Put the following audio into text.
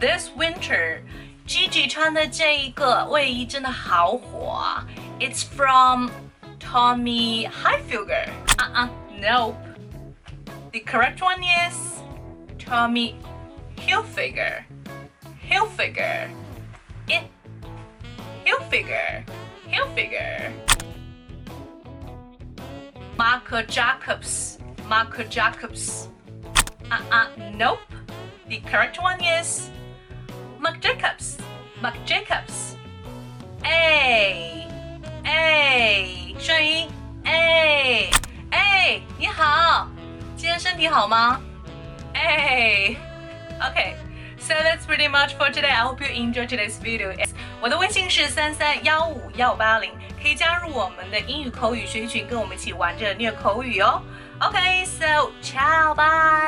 This winter, Gigi 穿的这一个卫衣真的好火啊！It's from Tommy Hilfiger. Uh-uh, nope. The correct one is Tommy Hilfiger. Hilfiger. It. Hilfiger. Hilfiger. Marco Jacobs. Marco Jacobs. Uh-uh, nope. The correct one is Marc Marc Jacobs. A A 顺音 A A 你好，今天身体好吗？A OK。So that's pretty much for today. I hope you enjoy today's video. 我的微信是三三幺五幺八零，可以加入我们的英语口语学习群，跟我们一起玩着虐口语哦。Okay, so ciao, bye.